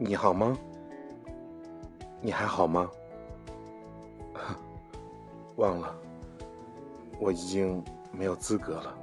你好吗？你还好吗？忘了，我已经没有资格了。